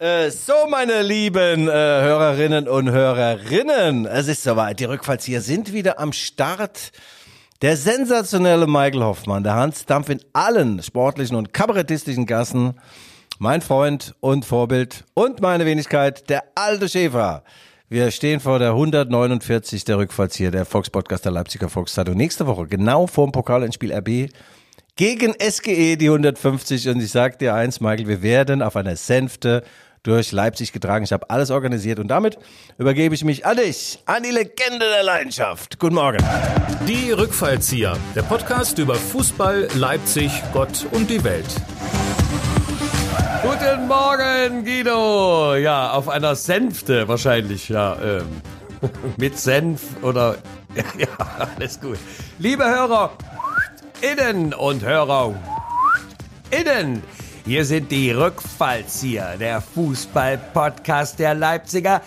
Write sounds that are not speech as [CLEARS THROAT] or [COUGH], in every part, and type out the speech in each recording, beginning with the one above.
Äh, so, meine lieben äh, Hörerinnen und Hörerinnen, es ist soweit. Die Rückfallzieher sind wieder am Start. Der sensationelle Michael Hoffmann, der Hans Dampf in allen sportlichen und kabarettistischen Gassen. Mein Freund und Vorbild und meine Wenigkeit, der alte Schäfer. Wir stehen vor der 149 der Rückfallzieher, der Volkspodcast der Leipziger Volkszeitung. Nächste Woche, genau vorm Pokalendspiel RB, gegen SGE die 150. Und ich sag dir eins, Michael, wir werden auf einer Sänfte durch Leipzig getragen. Ich habe alles organisiert und damit übergebe ich mich an dich, an die Legende der Leidenschaft. Guten Morgen. Die Rückfallzieher, der Podcast über Fußball, Leipzig, Gott und die Welt. Guten Morgen, Guido. Ja, auf einer Sänfte wahrscheinlich, ja. Ähm, [LAUGHS] mit Senf oder. [LAUGHS] Ja, ja, alles gut. Liebe Hörer, innen und Hörer, innen. Hier sind die Rückfallzieher, der Fußball-Podcast der Leipziger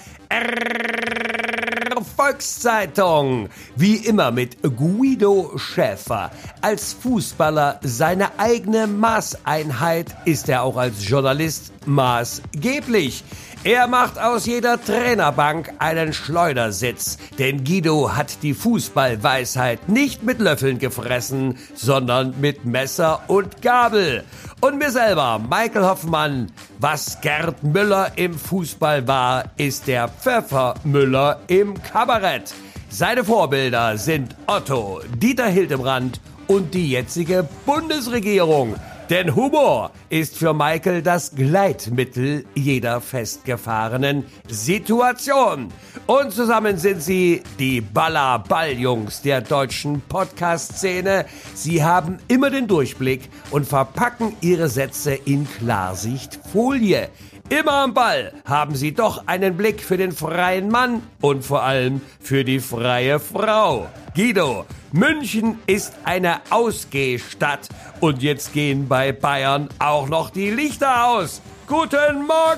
Volkszeitung. Wie immer mit Guido Schäfer. Als Fußballer seine eigene Maßeinheit ist er auch als Journalist maßgeblich. Er macht aus jeder Trainerbank einen Schleudersitz, denn Guido hat die Fußballweisheit nicht mit Löffeln gefressen, sondern mit Messer und Gabel. Und mir selber, Michael Hoffmann, was Gerd Müller im Fußball war, ist der Pfeffer Müller im Kabarett. Seine Vorbilder sind Otto, Dieter Hildebrand und die jetzige Bundesregierung. Denn Humor ist für Michael das Gleitmittel jeder festgefahrenen Situation. Und zusammen sind sie die Baller-Balljungs der deutschen Podcast-Szene. Sie haben immer den Durchblick und verpacken ihre Sätze in Klarsichtfolie. Immer am Ball haben sie doch einen Blick für den freien Mann und vor allem für die freie Frau. Guido, München ist eine Ausgehstadt und jetzt gehen bei Bayern auch noch die Lichter aus. Guten Morgen!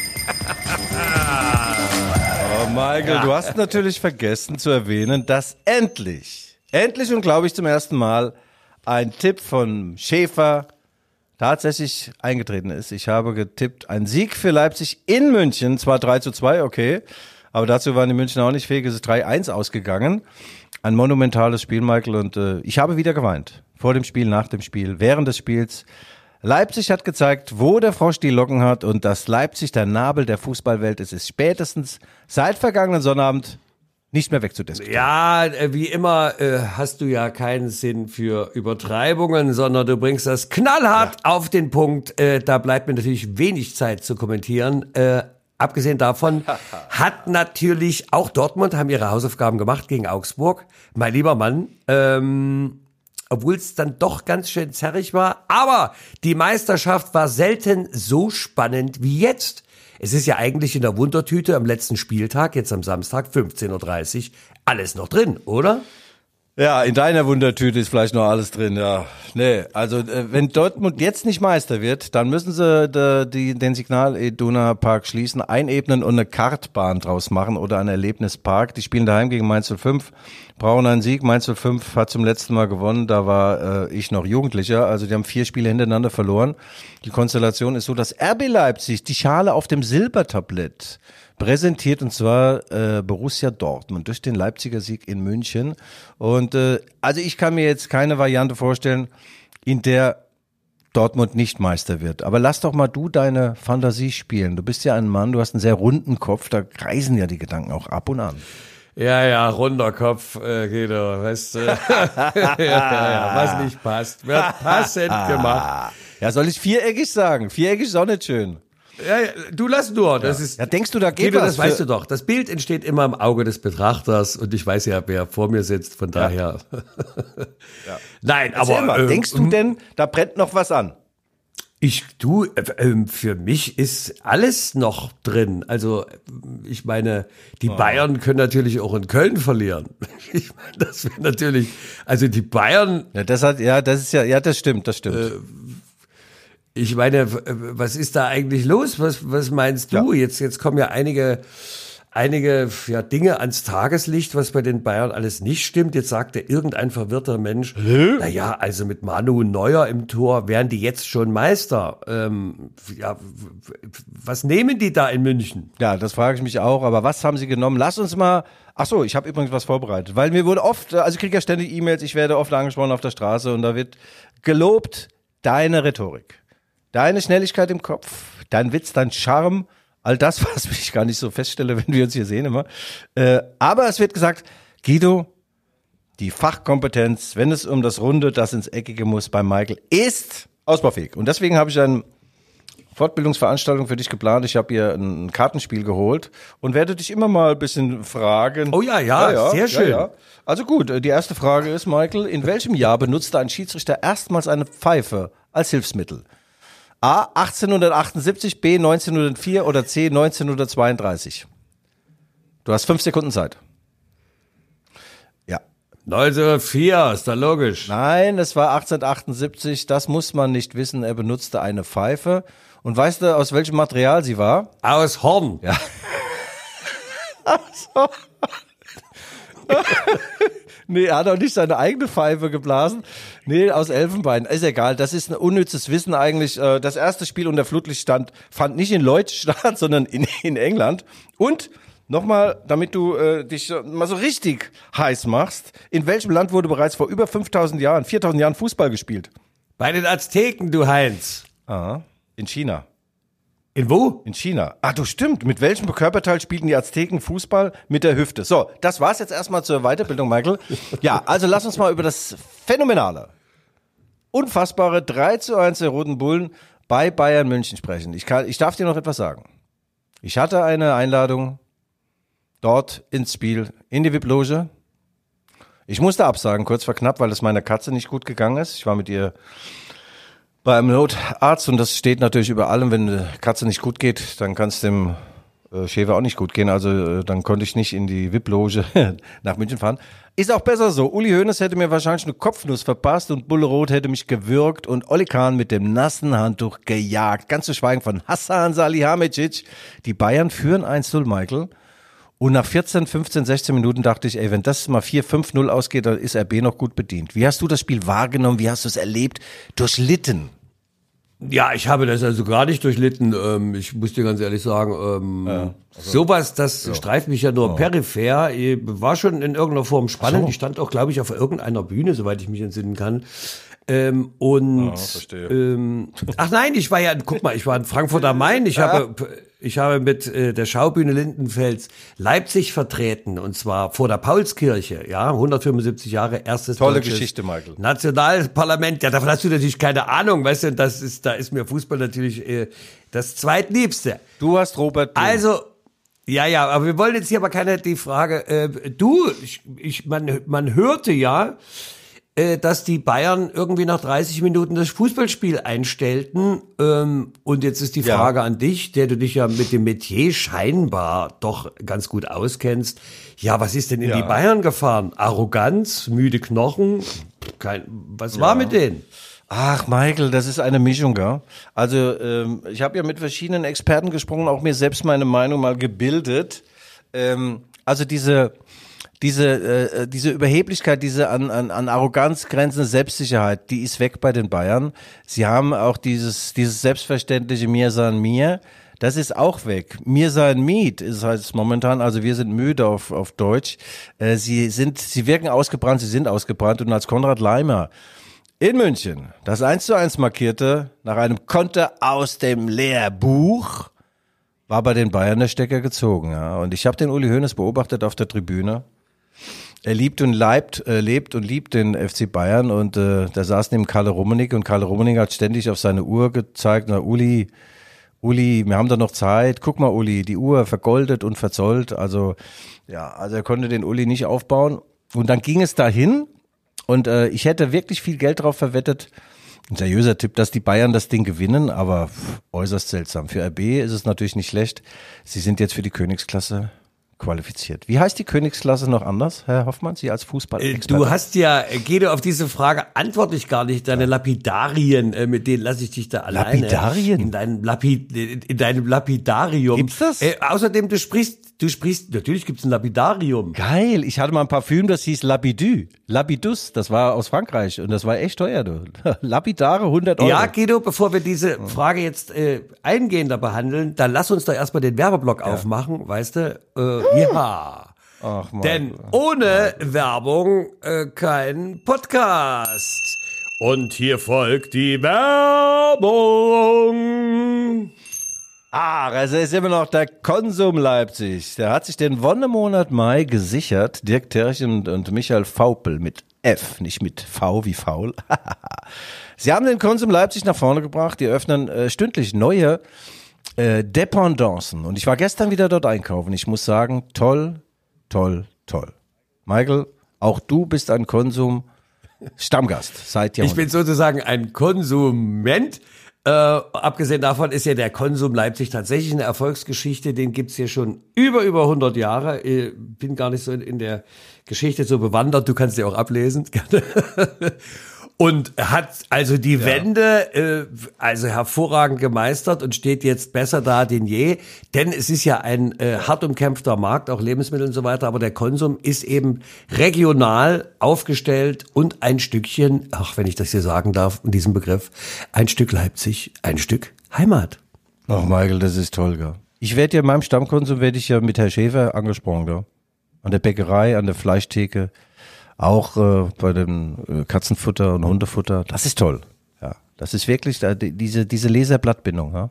[LAUGHS] oh Michael, ja. du hast natürlich vergessen zu erwähnen, dass endlich, endlich und glaube ich zum ersten Mal ein Tipp von Schäfer tatsächlich eingetreten ist. Ich habe getippt, ein Sieg für Leipzig in München, zwar 3 zu 2, okay, aber dazu waren die München auch nicht fähig, es ist 3-1 ausgegangen. Ein monumentales Spiel, Michael, und äh, ich habe wieder geweint. Vor dem Spiel, nach dem Spiel, während des Spiels. Leipzig hat gezeigt, wo der Frosch die Locken hat und dass Leipzig der Nabel der Fußballwelt ist, ist spätestens seit vergangenen Sonnabend nicht mehr wegzudiskutieren. Ja, äh, wie immer äh, hast du ja keinen Sinn für Übertreibungen, sondern du bringst das knallhart ja. auf den Punkt. Äh, da bleibt mir natürlich wenig Zeit zu kommentieren. Äh, abgesehen davon [LAUGHS] hat natürlich auch Dortmund haben ihre Hausaufgaben gemacht gegen Augsburg. Mein lieber Mann, ähm, obwohl es dann doch ganz schön zerrig war. Aber die Meisterschaft war selten so spannend wie jetzt. Es ist ja eigentlich in der Wundertüte am letzten Spieltag, jetzt am Samstag, 15.30 Uhr, alles noch drin, oder? Ja, in deiner Wundertüte ist vielleicht noch alles drin, ja. Nee, also äh, wenn Dortmund jetzt nicht Meister wird, dann müssen sie de, die, den Signal Iduna Park schließen, einebnen und eine Kartbahn draus machen oder ein Erlebnispark. Die spielen daheim gegen Mainz 05, brauchen einen Sieg. Mainz 05 hat zum letzten Mal gewonnen, da war äh, ich noch Jugendlicher, also die haben vier Spiele hintereinander verloren. Die Konstellation ist so, dass RB Leipzig die Schale auf dem Silbertablett präsentiert und zwar äh, Borussia Dortmund durch den Leipziger Sieg in München. Und äh, also ich kann mir jetzt keine Variante vorstellen, in der Dortmund nicht Meister wird. Aber lass doch mal du deine Fantasie spielen. Du bist ja ein Mann, du hast einen sehr runden Kopf, da kreisen ja die Gedanken auch ab und an. Ja, ja, runder Kopf, äh, Guido, weißt du. [LAUGHS] ja, ja, was nicht passt, wird passend gemacht. Ja, soll ich viereckig sagen? Viereckig ist auch nicht schön. Ja, ja, du lass nur. Das ja. ist. Ja, denkst du, da geht Guido, was? Das weißt du doch. Das Bild entsteht immer im Auge des Betrachters und ich weiß ja, wer vor mir sitzt. Von daher. Ja. [LAUGHS] Nein, Erzähl aber. Mal, äh, denkst du hm? denn, da brennt noch was an? Ich du, äh, ähm, für mich ist alles noch drin. Also ich meine, die oh. Bayern können natürlich auch in Köln verlieren. [LAUGHS] Ich meine, das wäre natürlich, also die Bayern. Ja, das hat, ja, das ist ja, ja, das stimmt, das stimmt. Äh, ich meine, was ist da eigentlich los? Was, was meinst du? Ja. Jetzt, jetzt kommen ja einige, einige ja, Dinge ans Tageslicht, was bei den Bayern alles nicht stimmt. Jetzt sagte irgendein verwirrter Mensch, naja, also mit Manu Neuer im Tor wären die jetzt schon Meister. Ähm, ja, was nehmen die da in München? Ja, das frage ich mich auch. Aber was haben sie genommen? Lass uns mal. Ach so, ich habe übrigens was vorbereitet, weil mir wurde oft, also ich kriege ja ständig E-Mails, ich werde oft angesprochen auf der Straße und da wird gelobt deine Rhetorik, deine Schnelligkeit im Kopf, dein Witz, dein Charme, all das, [LAUGHS] was ich gar nicht so feststelle, wenn wir uns hier sehen immer. Äh, aber es wird gesagt, Guido, die Fachkompetenz, wenn es um das Runde, das ins Eckige muss bei Michael, ist ausbaufähig. Und deswegen habe ich ein Fortbildungsveranstaltung für dich geplant. Ich habe hier ein Kartenspiel geholt und werde dich immer mal ein bisschen fragen. Oh ja, ja, sehr schön. Ja, also gut, äh, die erste Frage ist, Michael, in welchem Jahr benutzte ein Schiedsrichter erstmals eine Pfeife als Hilfsmittel? A 1878, B 1904 oder C 1932? Du hast fünf Sekunden Zeit. 1904, ist da logisch. Nein, es war 1878, das muss man nicht wissen. Er benutzte eine Pfeife. Und weißt du, aus welchem Material sie war? Aus Horn. Ja. [LAUGHS] so. [LAUGHS] nee, er hat auch nicht seine eigene Pfeife geblasen. Nee, aus Elfenbein. Ist egal, das ist ein unnützes Wissen eigentlich. Äh, das erste Spiel unter Flutlichtstand fand nicht in Lloyd [LAUGHS] statt, sondern in, in England. Und Nochmal, damit du äh, dich mal so richtig heiß machst. In welchem Land wurde bereits vor über 5000 Jahren, 4000 Jahren Fußball gespielt? Bei den Azteken, du Heinz. Ah, in China. In wo? In China. Ah, du stimmt. Mit welchem Körperteil spielten die Azteken Fußball? Mit der Hüfte. So, das war's jetzt erstmal zur Weiterbildung, Michael. Ja, also lass uns mal über das phänomenale, unfassbare 3 zu 1 der Roten Bullen bei Bayern München sprechen. Ich, kann, ich darf dir noch etwas sagen. Ich hatte eine Einladung dort ins Spiel, in die VIP-Loge. Ich musste absagen, kurz vor knapp, weil es meiner Katze nicht gut gegangen ist. Ich war mit ihr bei einem Notarzt und das steht natürlich über allem. Wenn eine Katze nicht gut geht, dann kann es dem äh, Schäfer auch nicht gut gehen. Also äh, dann konnte ich nicht in die VIP-Loge [LAUGHS] nach München fahren. Ist auch besser so. Uli Hoeneß hätte mir wahrscheinlich eine Kopfnuss verpasst und Bulle Rot hätte mich gewürgt und Oli Kahn mit dem nassen Handtuch gejagt. Ganz zu schweigen von Hassan Salihamidzic. Die Bayern führen 1-0, Michael. Und nach 14, 15, 16 Minuten dachte ich, ey, wenn das mal 4, 5-0 ausgeht, dann ist RB noch gut bedient. Wie hast du das Spiel wahrgenommen? Wie hast du es erlebt? Durchlitten? Ja, ich habe das also gar nicht durchlitten. Ähm, ich muss dir ganz ehrlich sagen, ähm, ja, also, sowas, das ja. streift mich ja nur ja. peripher. War schon in irgendeiner Form spannend. So. Ich stand auch, glaube ich, auf irgendeiner Bühne, soweit ich mich entsinnen kann. Ähm, und ähm, ach nein, ich war ja, guck mal, ich war in Frankfurt am Main. Ich habe [LAUGHS] ich habe mit äh, der Schaubühne Lindenfels Leipzig vertreten und zwar vor der Paulskirche, ja, 175 Jahre erstes Tolle Geschichte, Michael. Nationalparlament. Ja, davon hast du natürlich keine Ahnung, weißt du, das ist da ist mir Fußball natürlich äh, das zweitliebste. Du hast Robert Blum. Also ja, ja, aber wir wollen jetzt hier aber keine die Frage äh, du ich, ich man man hörte ja dass die Bayern irgendwie nach 30 Minuten das Fußballspiel einstellten. Ähm, und jetzt ist die Frage ja. an dich, der du dich ja mit dem Metier scheinbar doch ganz gut auskennst. Ja, was ist denn in ja. die Bayern gefahren? Arroganz, müde Knochen? Kein, was ja. war mit denen? Ach, Michael, das ist eine Mischung, gell? Also, ähm, ich habe ja mit verschiedenen Experten gesprochen, auch mir selbst meine Meinung mal gebildet. Ähm, also diese diese, äh, äh, diese Überheblichkeit, diese an, an, an Arroganz grenzende Selbstsicherheit, die ist weg bei den Bayern. Sie haben auch dieses, dieses selbstverständliche Mir san mir. Das ist auch weg. Mir sein Miet ist halt momentan, also wir sind müde auf, auf Deutsch. Äh, sie sind, sie wirken ausgebrannt, sie sind ausgebrannt und als Konrad Leimer in München das 1 zu 1 markierte, nach einem Konter aus dem Lehrbuch, war bei den Bayern der Stecker gezogen. Ja. Und ich habe den Uli Hoeneß beobachtet auf der Tribüne er liebt und leibt, äh, lebt und liebt den FC Bayern und äh, da saß neben Karl Rummenig und Karl Rummenig hat ständig auf seine Uhr gezeigt, na Uli, Uli, wir haben da noch Zeit, guck mal Uli, die Uhr vergoldet und verzollt, also ja, also er konnte den Uli nicht aufbauen. Und dann ging es dahin und äh, ich hätte wirklich viel Geld drauf verwettet, ein seriöser Tipp, dass die Bayern das Ding gewinnen, aber äußerst seltsam. Für RB ist es natürlich nicht schlecht. Sie sind jetzt für die Königsklasse qualifiziert. Wie heißt die Königsklasse noch anders, Herr Hoffmann, Sie als Fußball? Äh, du hast ja, Guido, auf diese Frage antworte ich gar nicht. Deine Lapidarien, äh, mit denen lasse ich dich da alleine. Lapidarien? In deinem, Lapid, in deinem Lapidarium. Gibt's das? Äh, außerdem, du sprichst du sprichst, natürlich gibt's ein Lapidarium. Geil, ich hatte mal ein Parfüm, das hieß Labidu. Labidus, das war aus Frankreich und das war echt teuer, du. [LAUGHS] Lapidare 100 Euro. Ja, Guido, bevor wir diese Frage jetzt äh, eingehender behandeln, dann lass uns doch erstmal den Werbeblock aufmachen, weißt du? Äh, ja. Ach, Mann. Denn ohne Werbung äh, kein Podcast. Und hier folgt die Werbung. Ah, also ist immer noch der Konsum Leipzig. Der hat sich den Wonnemonat Mai gesichert. Dirk Terch und, und Michael Faupel mit F, nicht mit V wie faul. [LAUGHS] Sie haben den Konsum Leipzig nach vorne gebracht. Die öffnen äh, stündlich neue äh, Dependancen. Und ich war gestern wieder dort einkaufen. Ich muss sagen, toll, toll, toll. Michael, auch du bist ein Konsum Stammgast seit Ich Jahrhunderten. bin sozusagen ein Konsument. Äh, abgesehen davon ist ja der Konsum Leipzig tatsächlich eine Erfolgsgeschichte. Den gibt's hier schon über, über 100 Jahre. Äh, bin gar nicht so in, in der Geschichte so bewandert. Du kannst die auch ablesen. [LAUGHS] Und hat also die Wende äh, also hervorragend gemeistert und steht jetzt besser da denn je. Denn es ist ja ein äh, hart umkämpfter Markt, auch Lebensmittel und so weiter. Aber der Konsum ist eben regional aufgestellt und ein Stückchen, ach, wenn ich das hier sagen darf, in diesem Begriff, ein Stück Leipzig, ein Stück Heimat. Ach, Michael, das ist toll, gell? Ich werde ja in meinem Stammkonsum werde ich ja mit Herr Schäfer angesprochen, gell? An der Bäckerei, an der Fleischtheke, auch äh, bei dem äh, Katzenfutter und Hundefutter. Das ist toll. Ja, das ist wirklich da, die- diese diese Laserblattbindung, ja?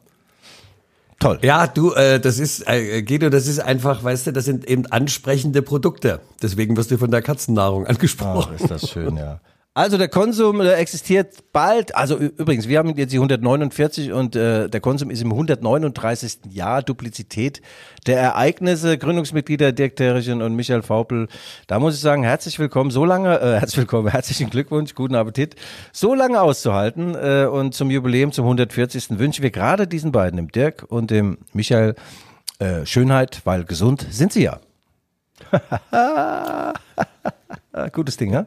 Toll. Ja, du, äh, das ist, äh, Guido, das ist einfach, weißt du, das sind eben ansprechende Produkte. Deswegen wirst du von der Katzennahrung Ach, angesprochen. ist das schön, ja. Also der Konsum der existiert bald, also übrigens, wir haben jetzt die 149 und äh, der Konsum ist im 139. Jahr Duplizität der Ereignisse, Gründungsmitglieder Dirk Terrichen und Michael Faupel. Da muss ich sagen, herzlich willkommen, so lange, äh, herzlich willkommen, [LAUGHS] herzlichen Glückwunsch, guten Appetit, so lange auszuhalten äh, und zum Jubiläum, zum 140. wünschen wir gerade diesen beiden, dem Dirk und dem Michael, äh, Schönheit, weil gesund sind sie ja. [LAUGHS] Gutes Ding, ja?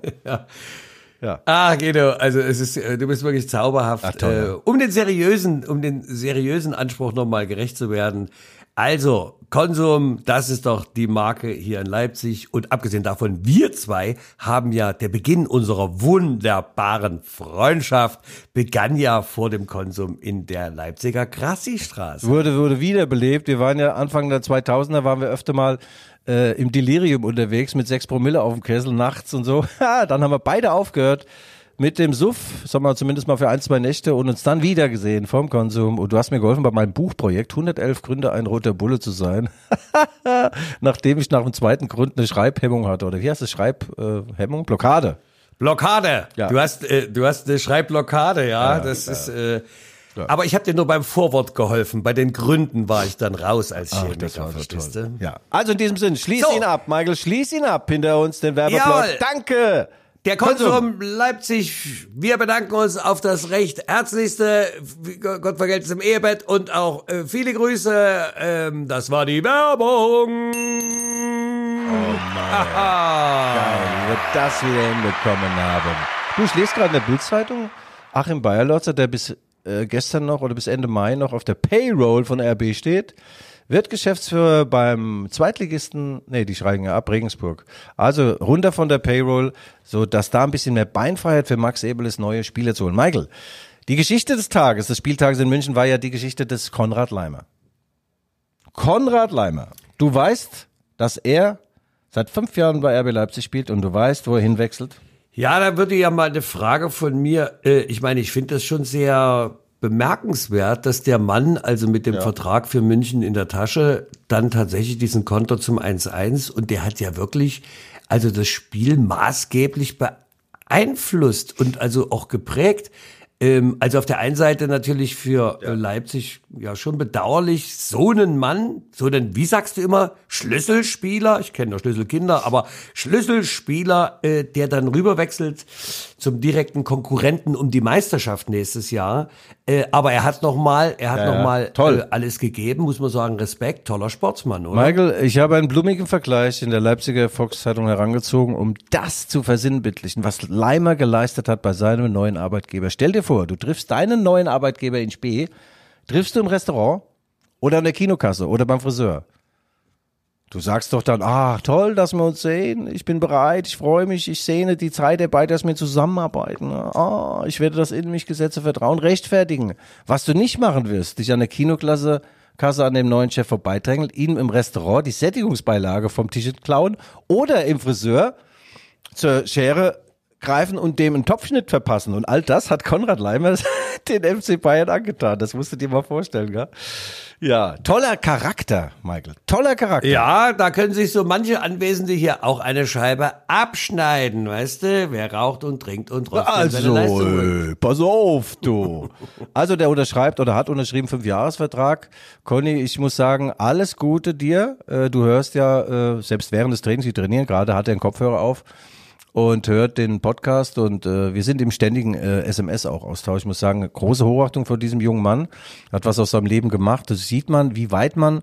Ah, Guido, also es ist, äh, du bist wirklich zauberhaft. Ach, toll, äh, ja. um den seriösen, um den seriösen Anspruch nochmal gerecht zu werden. Also, Konsum, das ist doch die Marke hier in Leipzig. Und abgesehen davon, wir zwei haben ja, der Beginn unserer wunderbaren Freundschaft begann ja vor dem Konsum in der Leipziger Grassi-Straße. Wurde, wurde wiederbelebt. Wir waren ja Anfang der 2000er, waren wir öfter mal äh, im Delirium unterwegs mit sechs Promille auf dem Kessel nachts und so. [LAUGHS] Dann haben wir beide aufgehört mit dem Suff, sagen wir zumindest mal für ein, zwei Nächte und uns dann wieder gesehen vom Konsum. Und du hast mir geholfen bei meinem Buchprojekt 111 Gründe, ein roter Bulle zu sein. [LAUGHS] Nachdem ich nach dem zweiten Grund eine Schreibhemmung hatte. Oder wie heißt das? Schreibhemmung? Blockade. Blockade. Ja. Du hast, äh, du hast eine Schreibblockade, ja. das ist. Äh, Aber ich habe dir nur beim Vorwort geholfen. Bei den Gründen war ich dann raus als Chemiker, verstehst du? Ja. Also in diesem Sinn, schließ So. ihn ab, Michael, schließ ihn ab hinter uns, den Werbeblock. Jawohl. Danke! Der Konsum Leipzig, wir bedanken uns auf das recht herzlichste, Gott vergelt's im Ehebett und auch äh, viele Grüße. Ähm, das war die Werbung. Wie wir das wieder hinbekommen haben. Du, ich lese gerade in der Bildzeitung, Achim Bayerlotzer, der bis äh, gestern noch oder bis Ende Mai noch auf der Payroll von RB steht, wird Geschäftsführer beim Zweitligisten, nee, die schreiben ja ab, Regensburg. Also runter von der Payroll, so dass da ein bisschen mehr Beinfreiheit für Max Ebel ist, neue Spieler zu holen. Michael, die Geschichte des Tages, des Spieltages in München war ja die Geschichte des Konrad Leimer. Konrad Leimer, du weißt, dass er seit fünf Jahren bei RB Leipzig spielt und du weißt, wo er hinwechselt? Ja, da würde ja mal eine Frage von mir. Äh, ich meine, ich finde das schon sehr bemerkenswert, dass der Mann also mit dem Vertrag für München in der Tasche dann tatsächlich diesen Konter zum 1-1 und der hat ja wirklich also das Spiel maßgeblich beeinflusst und also auch geprägt. Ähm, also auf der einen Seite natürlich für äh, Leipzig ja schon bedauerlich, so einen Mann, so einen, wie sagst du immer, Schlüsselspieler, ich kenne nur Schlüsselkinder, aber Schlüsselspieler, äh, der dann rüberwechselt zum direkten Konkurrenten um die Meisterschaft nächstes Jahr. Äh, aber er hat noch mal, er hat Ja, noch mal toll. Äh, alles gegeben, muss man sagen, Respekt, toller Sportsmann, oder? Michael, ich habe einen blumigen Vergleich in der Leipziger Volkszeitung herangezogen, um das zu versinnbildlichen, was Leimer geleistet hat bei seinem neuen Arbeitgeber. Stell dir vor, du triffst deinen neuen Arbeitgeber in Spee, triffst du im Restaurant oder an der Kinokasse oder beim Friseur. Du sagst doch dann, ah, toll, dass wir uns sehen. Ich bin bereit, ich freue mich, ich sehne die Zeit herbei, dass wir zusammenarbeiten. Ah, ich werde das in mich gesetzte Vertrauen rechtfertigen. Was du nicht machen wirst, dich an der Kinoklasse Kasse an dem neuen Chef vorbeidrängelt, ihm im Restaurant die Sättigungsbeilage vom Tisch klauen oder im Friseur zur Schere greifen und dem einen Topfschnitt verpassen. Und all das hat Konrad Leimer [LAUGHS] den FC Bayern angetan. Das musst du dir mal vorstellen, gell? Ja, toller Charakter, Michael. Toller Charakter. Ja, da können sich so manche Anwesende hier auch eine Scheibe abschneiden, weißt du? Wer raucht und trinkt und raucht Also, äh, pass auf, du. also der unterschreibt oder hat unterschrieben fünf Jahresvertrag. Conny, ich muss sagen, alles Gute dir. Äh, du hörst ja äh, selbst während des Trainings, die trainieren gerade, hat er einen Kopfhörer auf und hört den Podcast und äh, wir sind im ständigen äh, SMS auch Austausch. Ich muss sagen, große Hochachtung vor diesem jungen Mann, hat was aus seinem Leben gemacht. Das sieht man, wie weit man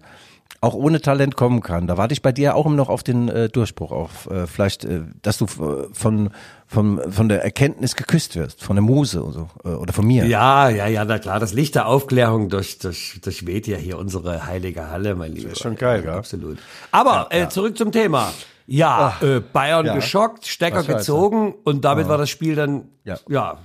auch ohne Talent kommen kann. Da warte ich bei dir auch immer noch auf den äh, Durchbruch, auf äh, vielleicht, äh, dass du von, von, von der Erkenntnis geküsst wirst, von der Muse oder, so, äh, oder von mir. Ja, ja, ja, na klar, das Licht der Aufklärung durch, durch, durchweht ja hier unsere heilige Halle, mein Lieber. Das ist schon geil, ja. Absolut. Aber ja, äh, zurück zum Thema. Ja, äh, Bayern ja. geschockt, Stecker gezogen und damit ja. war das Spiel dann ja. ja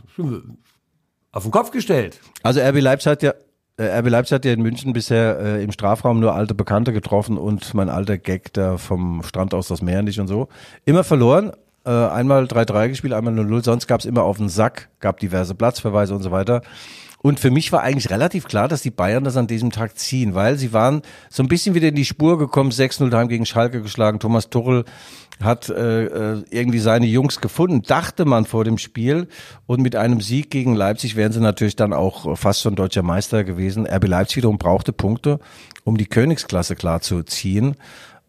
auf den Kopf gestellt. Also RB Leipzig hat ja äh, RB Leipzig hat ja in München bisher äh, im Strafraum nur alte Bekannte getroffen und mein alter Gag da vom Strand aus das Meer nicht und so. Immer verloren. Äh, einmal 3-3 gespielt, einmal 0-0. Sonst gab es immer auf den Sack, gab diverse Platzverweise und so weiter. Und für mich war eigentlich relativ klar, dass die Bayern das an diesem Tag ziehen, weil sie waren so ein bisschen wieder in die Spur gekommen, 6-0 daheim gegen Schalke geschlagen. Thomas Tuchel hat äh, äh, irgendwie seine Jungs gefunden, dachte man vor dem Spiel. Und mit einem Sieg gegen Leipzig wären sie natürlich dann auch fast schon deutscher Meister gewesen. RB Leipzig wiederum brauchte Punkte, um die Königsklasse klar zu ziehen.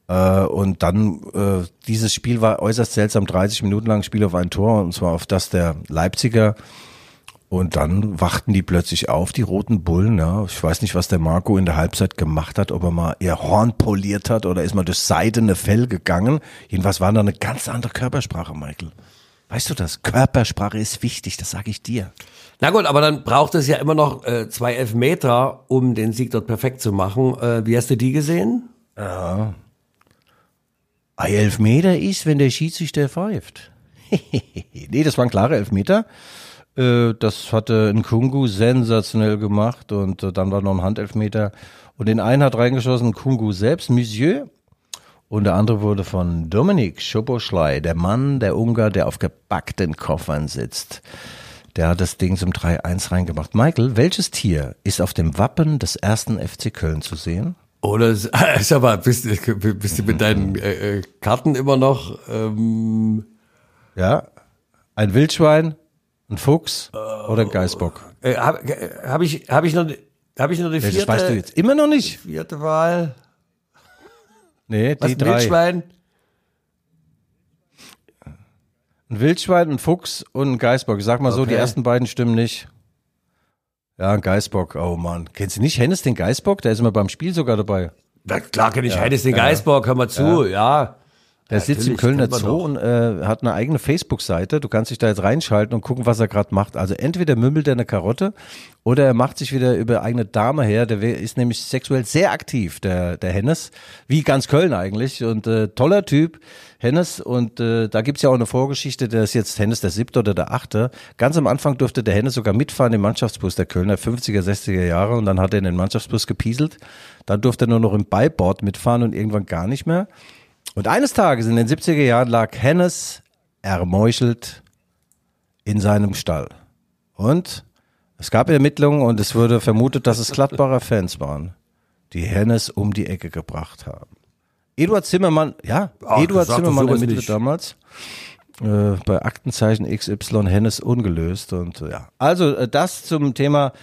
Äh, und dann, äh, dieses Spiel war äußerst seltsam, 30 Minuten lang Spiel auf ein Tor, und zwar auf das der Leipziger und dann wachten die plötzlich auf, die roten Bullen. Ja. Ich weiß nicht, was der Marco in der Halbzeit gemacht hat, ob er mal ihr Horn poliert hat oder ist mal durch seidene Fell gegangen. Jedenfalls war da eine ganz andere Körpersprache, Michael. Weißt du das? Körpersprache ist wichtig, das sage ich dir. Na gut, aber dann braucht es ja immer noch äh, zwei Elfmeter, um den Sieg dort perfekt zu machen. Äh, wie hast du die gesehen? Ja. Ein Elfmeter ist, wenn der Schiedsrichter pfeift. [LAUGHS] nee, das waren klare Elfmeter. Äh, das hatte Nkungu sensationell gemacht und äh, dann war noch ein Handelfmeter. Und den einen hat reingeschossen Nkungu selbst, Monsieur. Und der andere wurde von Dominik Schoboschlei, der Mann, der Ungar, der auf gebackten Koffern sitzt. Der hat das Ding zum 3-1 reingemacht. Michael, welches Tier ist auf dem Wappen des ersten FC Köln zu sehen? Oder sag mal, bist, bist du mit deinen [LAUGHS] äh, äh, Karten immer noch? Ähm ja, ein Wildschwein, ein Fuchs oder ein Geißbock? Äh, Habe hab ich, hab ich, noch, hab ich noch die vierte? Das weißt du jetzt immer noch nicht. Vierte Wahl. Nee, die Was, drei. Wildschwein? Ein Wildschwein, ein Fuchs und ein Geißbock. Ich sag mal so, die ersten beiden stimmen nicht. Ja, ein Geißbock. Oh Mann. Kennst du nicht Hennes den Geißbock? Der ist immer beim Spiel sogar dabei. Na klar kenn ich Hennes den. Geißbock. Hör mal zu. Ja. Der ja, sitzt im Kölner Zoo und äh, hat eine eigene Facebook-Seite. Du kannst dich da jetzt reinschalten und gucken, was er gerade macht. Also entweder mümmelt er eine Karotte oder er macht sich wieder über eigene Dame her. Der ist nämlich sexuell sehr aktiv, der, der Hennes. Wie ganz Köln eigentlich. Und äh, toller Typ, Hennes. Und äh, da gibt's ja auch eine Vorgeschichte, der ist jetzt Hennes der siebte oder der achte. Ganz am Anfang durfte der Hennes sogar mitfahren im Mannschaftsbus der Kölner, 50er, 60er Jahre. Und dann hat er in den Mannschaftsbus gepieselt. Dann durfte er nur noch im Beibord mitfahren und irgendwann gar nicht mehr. Und eines Tages in den 70er Jahren lag Hennes ermeuchelt in seinem Stall. Und es gab Ermittlungen und es wurde vermutet, dass es Gladbacher Fans waren, die Hennes um die Ecke gebracht haben. Eduard Zimmermann, ja, Ach, Eduard Zimmermann ermittelte damals äh, bei Aktenzeichen XY Hennes ungelöst und äh, ja. Also äh, das zum Thema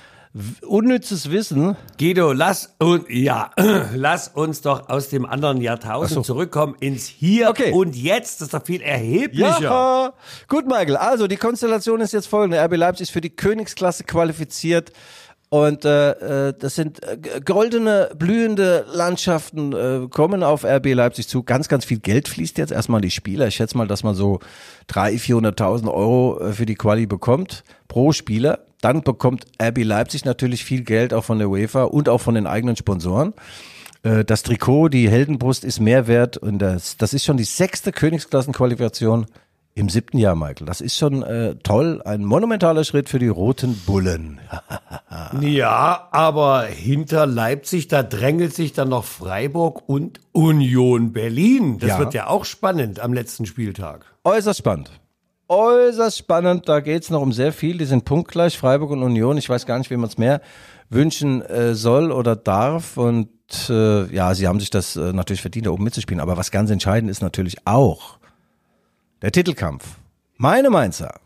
unnützes Wissen. Guido, lass und ja, [CLEARS THROAT] lass uns doch aus dem anderen Jahrtausend so. zurückkommen ins Hier okay. und Jetzt. Das ist doch viel erheblicher. Ja. Gut, Michael. Also die Konstellation ist jetzt folgende: RB Leipzig ist für die Königsklasse qualifiziert. Und äh, äh das sind äh, goldene, blühende Landschaften äh, kommen auf RB Leipzig zu. Ganz, ganz viel Geld fließt jetzt erstmal die Spieler. Ich schätze mal, dass man so 300.000, 400.000 Euro äh, für die Quali bekommt pro Spieler. Dann bekommt RB Leipzig natürlich viel Geld auch von der UEFA und auch von den eigenen Sponsoren. Äh, das Trikot, die Heldenbrust ist mehr wert und das, das ist schon die sechste Königsklassenqualifikation im siebten Jahr, Michael. Das ist schon äh, toll, ein monumentaler Schritt für die roten Bullen. [LAUGHS] ja, aber hinter Leipzig, da drängelt sich dann noch Freiburg und Union Berlin. Das ja. wird ja auch spannend am letzten Spieltag. Äußerst spannend. Äußerst spannend, da geht's noch um sehr viel. Die sind punktgleich, Freiburg und Union. Ich weiß gar nicht, wem man es mehr wünschen äh, soll oder darf. Und äh, ja, sie haben sich das äh, natürlich verdient, da oben mitzuspielen. Aber was ganz entscheidend ist natürlich auch der Titelkampf. Meine Mainzer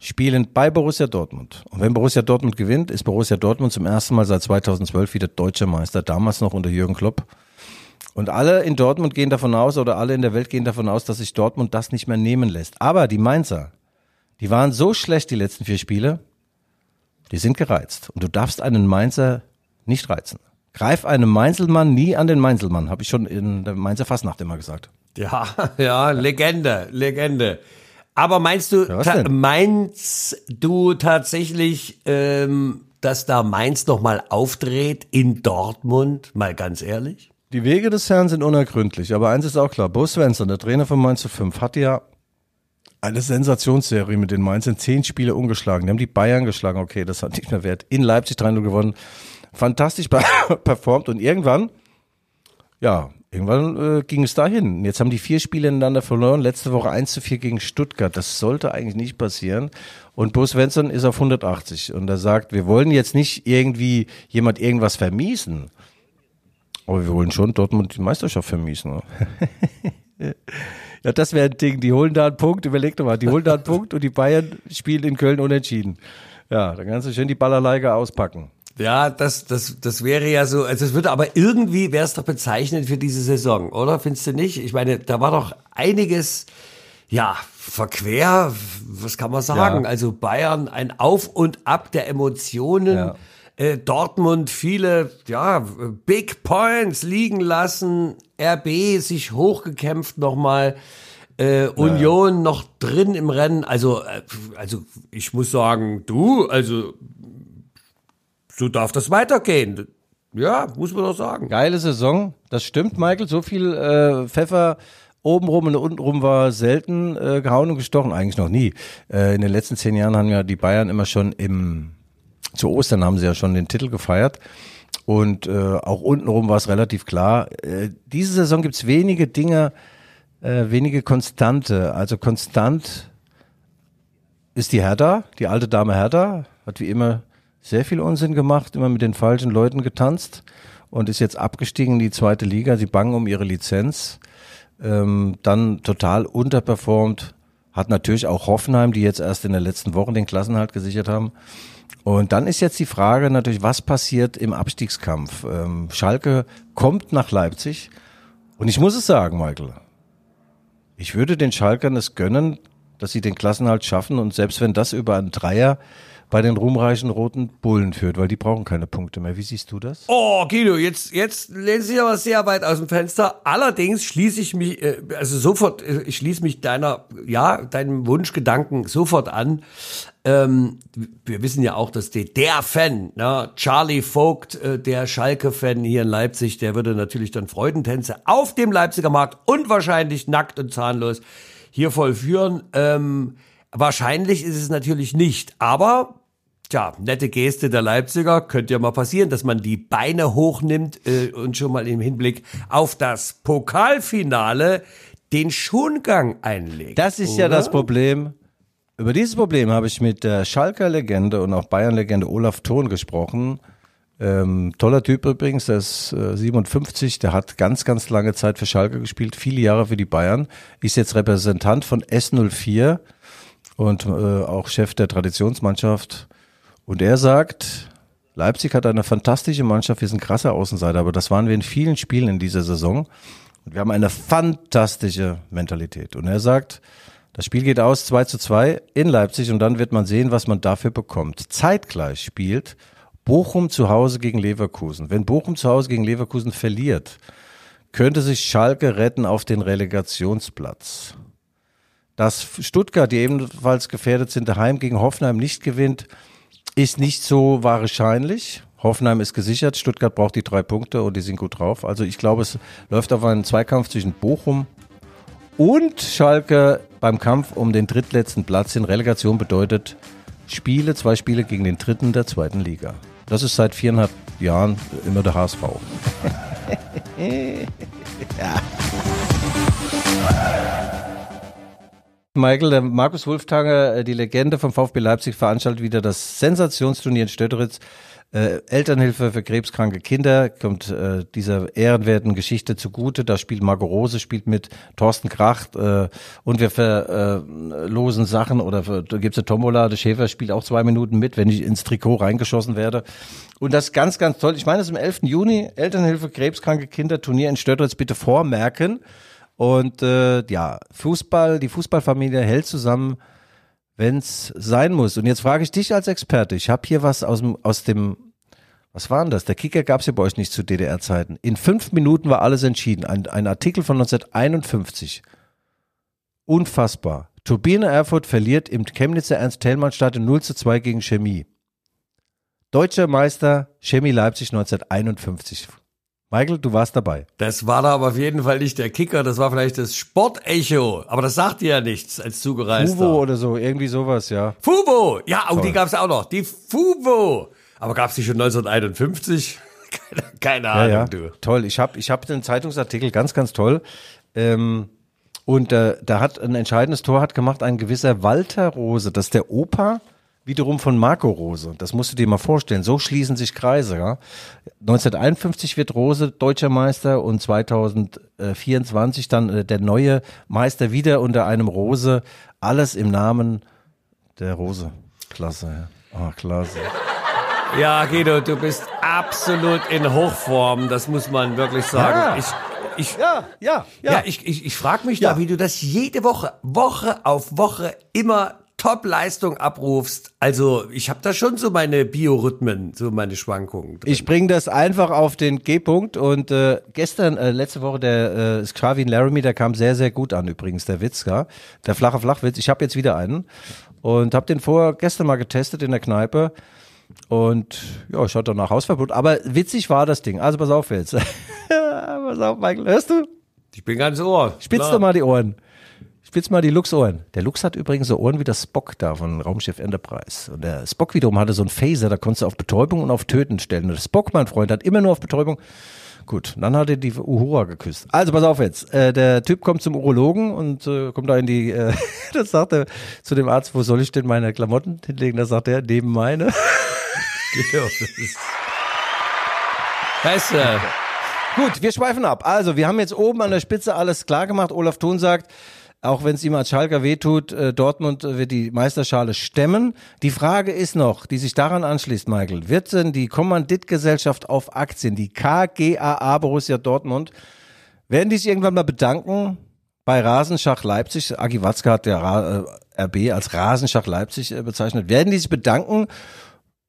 spielen bei Borussia Dortmund. Und wenn Borussia Dortmund gewinnt, ist Borussia Dortmund zum ersten Mal seit 2012 wieder deutscher Meister. Damals noch unter Jürgen Klopp. Und alle in Dortmund gehen davon aus, oder alle in der Welt gehen davon aus, dass sich Dortmund das nicht mehr nehmen lässt. Aber die Mainzer, die waren so schlecht die letzten vier Spiele, die sind gereizt. Und du darfst einen Mainzer nicht reizen. Greif einem Mainzelmann nie an den Mainzelmann, habe ich schon in der Mainzer Fastnacht immer gesagt. Ja, [LAUGHS] ja, Legende, Legende. Aber meinst du, ja, meinst du tatsächlich, ähm, dass da Mainz noch mal aufdreht in Dortmund? Mal ganz ehrlich? Die Wege des Herrn sind unergründlich, aber eins ist auch klar. Bo Svensson, der Trainer von Mainz 5, hat ja eine Sensationsserie mit den Mainz in zehn Spiele ungeschlagen. Die haben die Bayern geschlagen, okay, das hat nicht mehr Wert. In Leipzig 3-0 gewonnen. Fantastisch [LAUGHS] performt und irgendwann, ja, irgendwann äh, ging es dahin. Jetzt haben die vier Spiele ineinander verloren. Letzte Woche 1 zu 4 gegen Stuttgart. Das sollte eigentlich nicht passieren. Und Bo Svensson ist auf 180 und er sagt, wir wollen jetzt nicht irgendwie jemand irgendwas vermiesen. Aber wir wollen schon Dortmund die Meisterschaft vermiesen. [LAUGHS] ja, das wäre ein Ding. Die holen da einen Punkt. Überleg doch mal, die holen da einen Punkt und die Bayern spielen in Köln unentschieden. Ja, dann kannst du schön die Ballerleige auspacken. Ja, das, das, das wäre ja so, also es würde aber irgendwie, wäre es doch bezeichnend für diese Saison, oder? Findest du nicht? Ich meine, da war doch einiges, ja, verquer, was kann man sagen? Ja. Also Bayern, ein Auf und Ab der Emotionen. Ja. Äh, Dortmund viele ja Big Points liegen lassen, RB sich hochgekämpft nochmal, äh, Union ja. noch drin im Rennen. Also äh, also ich muss sagen, du also so darf das weitergehen. Ja, muss man doch sagen. Geile Saison, das stimmt, Michael. So viel äh, Pfeffer obenrum und untenrum war selten äh, gehauen und gestochen, eigentlich noch nie. Äh, in den letzten zehn Jahren haben ja die Bayern immer schon im zu Ostern haben sie ja schon den Titel gefeiert. Und äh, auch untenrum war es relativ klar. Äh, diese Saison gibt's wenige Dinge, äh, wenige Konstante. Also konstant ist die Hertha, die alte Dame Hertha, hat wie immer sehr viel Unsinn gemacht, immer mit den falschen Leuten getanzt und ist jetzt abgestiegen in die zweite Liga. Sie bangen um ihre Lizenz. Ähm, dann total unterperformt. Hat natürlich auch Hoffenheim, die jetzt erst in der letzten Woche den Klassenhalt gesichert haben. Und dann ist jetzt die Frage natürlich, was passiert im Abstiegskampf? Ähm, Schalke kommt nach Leipzig und ich muss es sagen, Michael, ich würde den Schalkern es gönnen, dass sie den Klassenhalt schaffen und selbst wenn das über einen Dreier bei den ruhmreichen roten Bullen führt, weil die brauchen keine Punkte mehr. Wie siehst du das? Oh, Guido, jetzt, jetzt lehnst du dich aber sehr weit aus dem Fenster. Allerdings schließe ich mich, äh, also sofort, äh, ich schließe mich deiner, ja, deinem Wunschgedanken sofort an. Ähm, wir wissen ja auch, dass der, der Fan, ne, Charlie Vogt, äh, der Schalke-Fan hier in Leipzig, der würde natürlich dann Freudentänze auf dem Leipziger Markt und wahrscheinlich nackt und zahnlos hier vollführen. Ähm, Wahrscheinlich ist es natürlich nicht, aber Tja, nette Geste der Leipziger, könnte ja mal passieren, dass man die Beine hochnimmt äh, und schon mal im Hinblick auf das Pokalfinale den Schongang einlegt. Das ist oder? ja das Problem. Über dieses Problem habe ich mit der Schalker Legende und auch Bayern Legende Olaf Thon gesprochen. Ähm, toller Typ übrigens, der ist äh, 57, der hat ganz, ganz lange Zeit für Schalke gespielt, viele Jahre für die Bayern, ist jetzt Repräsentant von S04 und äh, auch Chef der Traditionsmannschaft und er sagt, Leipzig hat eine fantastische Mannschaft, wir sind krasse Außenseiter, aber das waren wir in vielen Spielen in dieser Saison. Und wir haben eine fantastische Mentalität. Und er sagt, das Spiel geht aus 2 zu 2 in Leipzig und dann wird man sehen, was man dafür bekommt. Zeitgleich spielt Bochum zu Hause gegen Leverkusen. Wenn Bochum zu Hause gegen Leverkusen verliert, könnte sich Schalke retten auf den Relegationsplatz. Dass Stuttgart, die ebenfalls gefährdet sind, daheim gegen Hoffenheim nicht gewinnt, ist nicht so wahrscheinlich. Hoffenheim ist gesichert, Stuttgart braucht die drei Punkte und die sind gut drauf. Also ich glaube, es läuft auf einen Zweikampf zwischen Bochum und Schalke beim Kampf um den drittletzten Platz in Relegation bedeutet Spiele, zwei Spiele gegen den dritten der zweiten Liga. Das ist seit viereinhalb Jahren immer der HSV. [LAUGHS] ja. Michael, der Markus Wulftanger, äh, die Legende vom VfB Leipzig, veranstaltet wieder das Sensationsturnier in Stötteritz. Äh, Elternhilfe für krebskranke Kinder kommt äh, dieser ehrenwerten Geschichte zugute. Da spielt Marco Rose, spielt mit Thorsten Kracht äh, und wir verlosen Sachen oder da gibt's eine Tombola. Der Schäfer spielt auch zwei Minuten mit, wenn ich ins Trikot reingeschossen werde. Und das ganz, ganz toll. Ich meine, das ist am 11. Juni, Elternhilfe krebskranke Kinder Turnier in Stötteritz. Bitte vormerken. Und äh, ja, Fußball, die Fußballfamilie hält zusammen, wenn es sein muss. Und jetzt frage ich dich als Experte. Ich habe hier was aus dem, aus dem, was war denn das? Der Kicker gab es ja bei euch nicht zu DDR-Zeiten. In fünf Minuten war alles entschieden. Ein, ein Artikel von 1951. Unfassbar. Turbine Erfurt verliert im Chemnitzer Ernst-Thälmann-Stadion 0 zu 2 gegen Chemie. Deutscher Meister Chemie Leipzig 1951. Michael, du warst dabei. Das war da aber auf jeden Fall nicht der Kicker, das war vielleicht das Sportecho. Aber das sagt dir ja nichts als Zugereister. Fubo oder so, irgendwie sowas, ja. Fubo! Ja, oh, die gab's auch noch. Die Fubo! Aber gab's die schon 1951? [LAUGHS] keine, keine Ahnung, ja, ja. du. Toll, ich habe ich hab den Zeitungsartikel ganz, ganz toll. Ähm, und äh, da hat ein entscheidendes Tor hat gemacht ein gewisser Walter Rose. Das ist der Opa wiederum von Marco Rose. Das musst du dir mal vorstellen. So schließen sich Kreise. Ja? 1951 wird Rose deutscher Meister und 2024 dann äh, der neue Meister wieder unter einem Rose. Alles im Namen der Rose. Klasse. Ja. Oh, klasse. Ja, Guido, du bist absolut in Hochform, das muss man wirklich sagen. Ja. Ich, ich, Ja, ja, ja. ja, ich, ich, ich frage mich Ja. da, wie du das jede Woche, Woche auf Woche immer Top-Leistung abrufst. Also ich habe da schon so meine Biorhythmen, so meine Schwankungen. Drin. Ich bringe das einfach auf den G-Punkt und äh, gestern, äh, letzte Woche, der äh, Skravin Laramie, der kam sehr, sehr gut an übrigens, der Witz, ja? der flache Flachwitz. Ich habe jetzt wieder einen und habe den vorher gestern mal getestet in der Kneipe und ja, ich hatte danach Hausverbot, aber witzig war das Ding. Also pass auf jetzt. [LAUGHS] pass auf, Michael, hörst du? ich bin ganz ohr. Spitz doch mal die Ohren. Spitz mal die Lux-Ohren. Der Lux hat übrigens so Ohren wie der Spock da von Raumschiff Enterprise. Und der Spock wiederum hatte so einen Phaser, da konntest du auf Betäubung und auf Töten stellen. Und der Spock, mein Freund, hat immer nur auf Betäubung. Gut, dann hat er die Uhura geküsst. Also pass auf jetzt. Äh, der Typ kommt zum Urologen und äh, kommt da in die, äh, [LAUGHS] das sagt er zu dem Arzt, wo soll ich denn meine Klamotten hinlegen? Da sagt er, neben meine. Guido, das ist weißt du, Gut, wir schweifen ab. Also, wir haben jetzt oben an der Spitze alles klar gemacht. Olaf Thun sagt, auch wenn es ihm als Schalker wehtut, äh, Dortmund wird die Meisterschale stemmen. Die Frage ist noch, die sich daran anschließt, Michael, wird denn die Kommanditgesellschaft auf Aktien, die KGAA Borussia Dortmund, werden die sich irgendwann mal bedanken bei Rasenschach Leipzig? Agi Watzke hat der Ra äh, RB als Rasenschach Leipzig äh, bezeichnet. Werden die sich bedanken?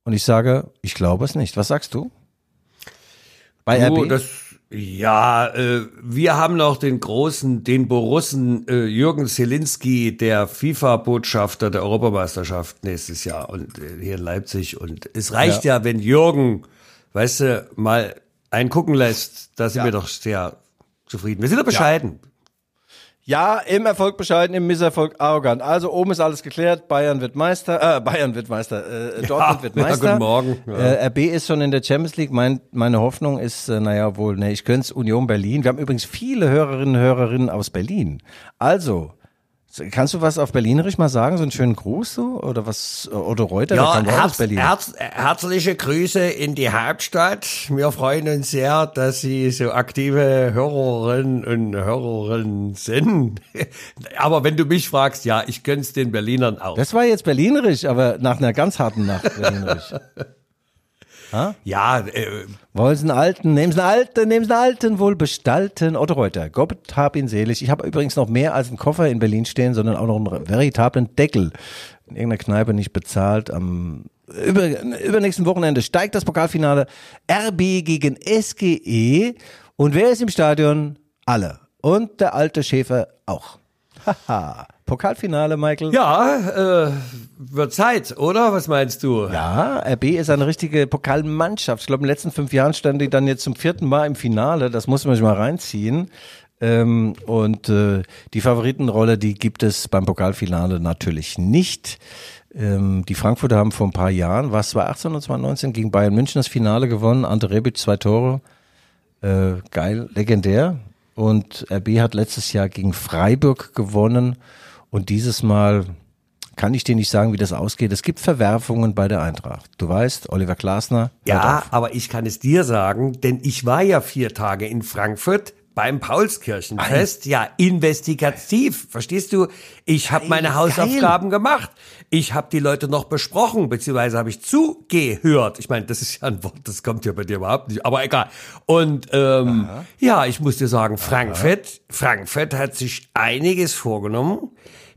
Und ich sage, ich glaube es nicht. Was sagst du? Bei du, RB? das, ja, äh, wir haben noch den großen, den Borussen äh, Jürgen Zielinski, der FIFA-Botschafter der Europameisterschaft nächstes Jahr und äh, hier in Leipzig. Und es reicht ja, wenn Jürgen, weißt du, mal einen gucken lässt, da sind Ja. wir doch sehr zufrieden. Wir sind doch bescheiden. Ja, im Erfolg bescheiden, im Misserfolg arrogant. Also oben ist alles geklärt. Bayern wird Meister. Äh, Bayern wird Meister. Äh, Dortmund wird ja, Meister. guten Morgen. Ja. Äh, RB ist schon in der Champions League. Mein, meine Hoffnung ist, äh, naja, wohl, ne, ich gönn's Union Berlin. Wir haben übrigens viele Hörerinnen und Hörerinnen aus Berlin. Also, kannst du was auf Berlinerisch mal sagen? So einen schönen Gruß so? Oder was? Oder Reuter? Ja, herz, Berlin. herz, herzliche Grüße in die Hauptstadt. Wir freuen uns sehr, dass Sie so aktive Hörerinnen und Hörerinnen sind. [LAUGHS] Aber wenn du mich fragst, ja, ich gönn's den Berlinern auch. Das war jetzt Berlinerisch, aber nach einer ganz harten Nacht Berlinerisch. [LAUGHS] ja, äh, Wollen Sie einen alten, nehmen Sie einen alten, nehmen Sie einen alten, wohlbestalten Otto Reuter. Gott hab ihn selig. Ich habe übrigens noch mehr als einen Koffer in Berlin stehen, sondern auch noch einen veritablen Deckel. In irgendeiner Kneipe nicht bezahlt. Am über, übernächsten Wochenende steigt das Pokalfinale RB gegen SGE. Und wer ist im Stadion? Alle. Und der alte Schäfer auch. Haha. Pokalfinale, Michael. Ja, äh, wird Zeit, oder? Was meinst du? Ja, RB ist eine richtige Pokalmannschaft. Ich glaube, in den letzten fünf Jahren stand die dann jetzt zum vierten Mal im Finale. Das muss man sich mal reinziehen. Ähm, und äh, die Favoritenrolle, die gibt es beim Pokalfinale natürlich nicht. Ähm, die Frankfurter haben vor ein paar Jahren, was 2018 und 2019, gegen Bayern München das Finale gewonnen. Ante Rebic zwei Tore. Äh, geil, legendär. Und RB hat letztes Jahr gegen Freiburg gewonnen. Und dieses Mal kann ich dir nicht sagen, wie das ausgeht. Es gibt Verwerfungen bei der Eintracht. Du weißt, Oliver Glasner. Ja, aber ich kann es dir sagen, denn ich war ja vier Tage in Frankfurt beim Paulskirchenfest, ja, investigativ, verstehst du? Ich habe meine Hausaufgaben gemacht. Ich habe die Leute noch besprochen, beziehungsweise habe ich zugehört. Ich meine, das ist ja ein Wort, das kommt ja bei dir überhaupt nicht, aber egal. Und ähm, ja, ich muss dir sagen, Frankfurt, Frankfurt hat sich einiges vorgenommen.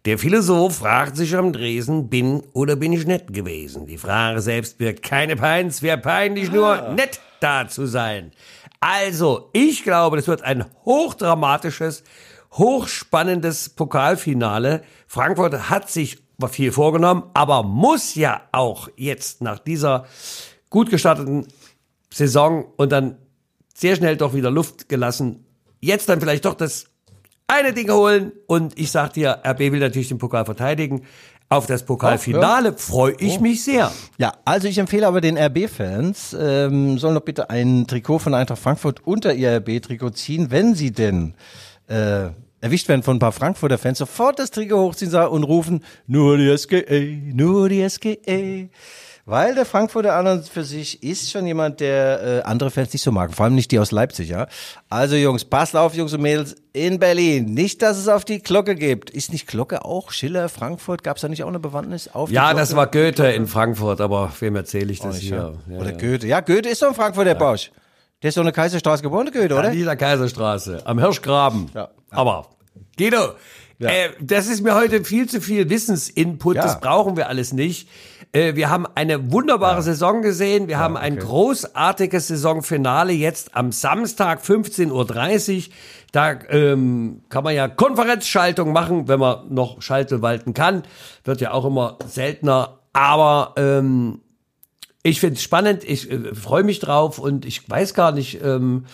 Der Philosoph fragt sich am Dresen, bin oder bin ich nett gewesen? Die Frage selbst birgt keine Peins, wäre peinlich nur nett da zu sein. Also, ich glaube, das wird ein hochdramatisches, hochspannendes Pokalfinale. Frankfurt hat sich viel vorgenommen, aber muss ja auch jetzt nach dieser gut gestarteten Saison und dann sehr schnell doch wieder Luft gelassen, jetzt dann vielleicht doch das eine Ding holen. Und ich sag dir, RB will natürlich den Pokal verteidigen. Auf das Pokalfinale freue ich mich sehr. Ja, also ich empfehle aber den RB-Fans, ähm, sollen doch bitte ein Trikot von Eintracht Frankfurt unter ihr RB-Trikot ziehen, wenn sie denn äh, erwischt werden von ein paar Frankfurter Fans, sofort das Trikot hochziehen und rufen, nur die SGE, nur die SGE. Weil der Frankfurter an und für sich ist schon jemand, der äh, andere Fans nicht so mag. Vor allem nicht die aus Leipzig, ja. Also Jungs, passt auf, Jungs und Mädels, in Berlin. Nicht, dass es auf die Glocke gibt. Ist nicht Glocke auch Schiller, Frankfurt? Gab es da nicht auch eine Bewandtnis auf Ja, Glocke? das war Goethe in Frankfurt, aber wem erzähle ich das Nicht, hier? ja. Ja, Oder ja. Goethe. Ja, Goethe ist doch in Frankfurt, der Bausch. Der ist doch in der Kaiserstraße geboren, Goethe, oder? An dieser Kaiserstraße, am Hirschgraben. Ja. Aber, Guido, äh, das ist mir heute viel zu viel Wissensinput, Ja. das brauchen wir alles nicht. Äh, wir haben eine wunderbare Saison gesehen, wir haben ein großartiges Saisonfinale jetzt am Samstag 15.30 Uhr. Da ähm, kann man ja Konferenzschaltung machen, wenn man noch Schaltung walten kann. Wird ja auch immer seltener, aber ähm, ich finde es spannend, ich äh, freue mich drauf und ich weiß gar nicht, ähm,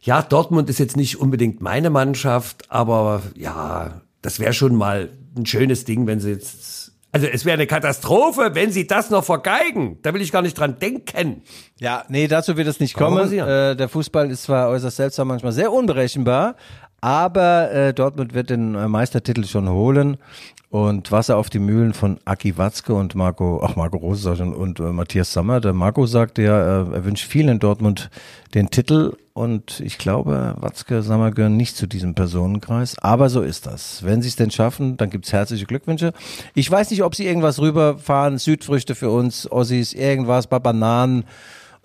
ja, Dortmund ist jetzt nicht unbedingt meine Mannschaft, aber ja, das wäre schon mal ein schönes Ding, wenn sie jetzt. Also es wäre eine Katastrophe, wenn sie das noch vergeigen. Da will ich gar nicht dran denken. Ja, nee, dazu wird es nicht kommen. Äh, der Fußball ist zwar äußerst seltsam, manchmal sehr unberechenbar, aber äh, Dortmund wird den äh, Meistertitel schon holen. Und Wasser auf die Mühlen von Aki Watzke und Marco, ach Marco Rose sag schon, und äh, Matthias Sammer. Der Marco sagt ja, äh, er wünscht vielen in Dortmund den Titel und ich glaube, Watzke, Sammer gehören nicht zu diesem Personenkreis, aber so ist das. Wenn sie es denn schaffen, dann gibt's herzliche Glückwünsche. Ich weiß nicht, ob sie irgendwas rüberfahren, Südfrüchte für uns, Ossis, irgendwas, Bananen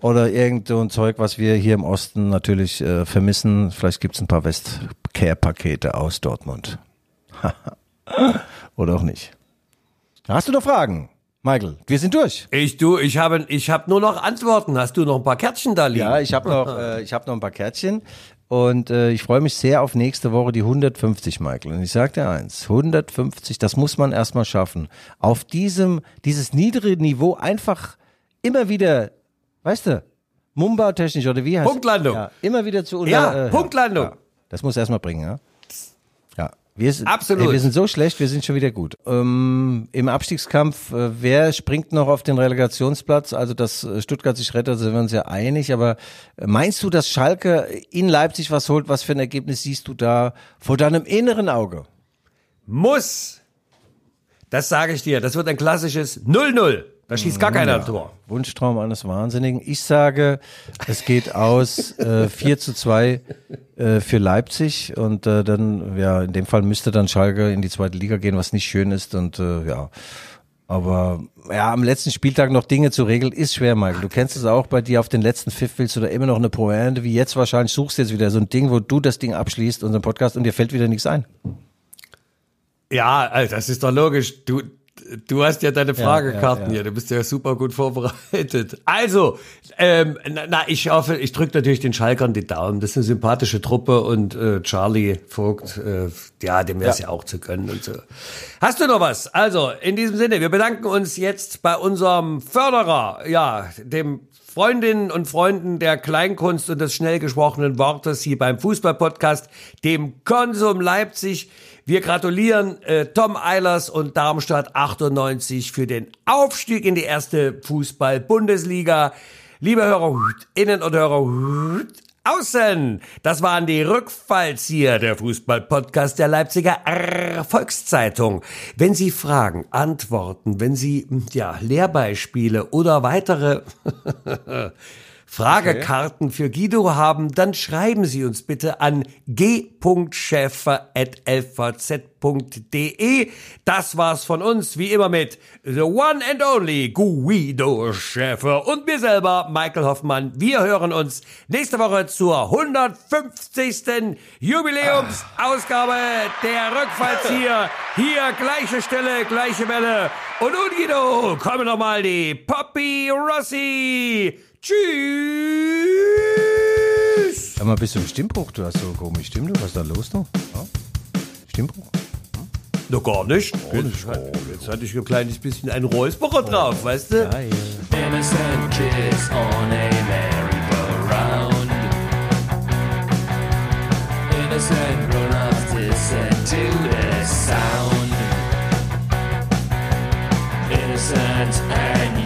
oder irgend so ein Zeug, was wir hier im Osten natürlich äh, vermissen. Vielleicht gibt's ein paar Westcare-Pakete aus Dortmund. [LAUGHS] oder auch nicht. Hast du noch Fragen, Michael? Wir sind durch. Ich du, ich habe, ich habe nur noch Antworten. Hast du noch ein paar Kärtchen da liegen? Ja, ich habe noch, äh, ich habe noch ein paar Kärtchen und äh, ich freue mich sehr auf nächste Woche die 150, Michael. Und ich sage dir eins, 150, das muss man erstmal schaffen. Auf diesem, dieses niedrige Niveau einfach immer wieder, weißt du, Mumba-technisch oder wie heißt Punktlandung. Ja, immer wieder zu unter, Ja, äh, Punktlandung. Ja, das muss erstmal bringen, ja. Ja, wir sind, Absolut. Ey, wir sind so schlecht, wir sind schon wieder gut. Ähm, Im Abstiegskampf, äh, wer springt noch auf den Relegationsplatz? Also, dass äh, Stuttgart sich rettet, sind wir uns ja einig. Aber äh, meinst du, dass Schalke in Leipzig was holt? Was für ein Ergebnis siehst du da vor deinem inneren Auge? Muss. Das sage ich dir. Das wird ein klassisches 0-0. Da schießt gar keiner ein Tor. Wunschtraum eines Wahnsinnigen. Ich sage, es geht aus äh, [LAUGHS] 4 zu 2 äh, für Leipzig und äh, dann, ja, in dem Fall müsste dann Schalke in die zweite Liga gehen, was nicht schön ist und äh, ja. Aber ja, am letzten Spieltag noch Dinge zu regeln, ist schwer, Michael. Du kennst es auch bei dir auf den letzten Pfiff willst du da immer noch eine Pointe, wie jetzt wahrscheinlich suchst du jetzt wieder so ein Ding, wo du das Ding abschließt, unseren Podcast, und dir fällt wieder nichts ein. Ja, also das ist doch logisch. Du, Du hast ja deine Fragekarten ja, ja, ja. hier, du bist ja super gut vorbereitet. Also, ähm, na, na, ich hoffe, ich drücke natürlich den Schalkern die Daumen. Das ist eine sympathische Truppe und äh, Charlie Vogt, äh, ja, dem wäre es ja. ja auch zu können und so. Hast du noch was? Also, in diesem Sinne, wir bedanken uns jetzt bei unserem Förderer, ja, dem Freundinnen und Freunden der Kleinkunst und des schnell gesprochenen Wortes hier beim Fußballpodcast, dem Konsum Leipzig. Wir gratulieren äh, Tom Eilers und Darmstadt 98 für den Aufstieg in die erste Fußball-Bundesliga. Liebe Hörerinnen und Hörer, außen. Das waren die Rückfallzieher, der Fußball-Podcast der Leipziger Volkszeitung. Wenn Sie Fragen, Antworten, wenn Sie, ja, Lehrbeispiele oder weitere [LAUGHS] Fragekarten okay. für Guido haben, dann schreiben Sie uns bitte an g.schäfer.lvz.de. Das war's von uns, wie immer mit The One and Only Guido Schäfer und mir selber, Michael Hoffmann. Wir hören uns nächste Woche zur 150. Jubiläumsausgabe der Rückfallzieher. Hier gleiche Stelle, gleiche Welle. Und nun, Guido, kommen nochmal die Poppy Rossi. Tschüss! Sag mal, bist du im Stimmbruch? Du hast so komisch Stimme. Was ist da los noch? Ja? Stimmbruch? Noch gar nicht. Gar nicht. Jetzt, hatte ich ein kleines bisschen einen Räusperer drauf, oh. weißt du? Ja, ja. Innocent kiss on a merry-go-round Innocent grown-ups listen to the sound Innocent and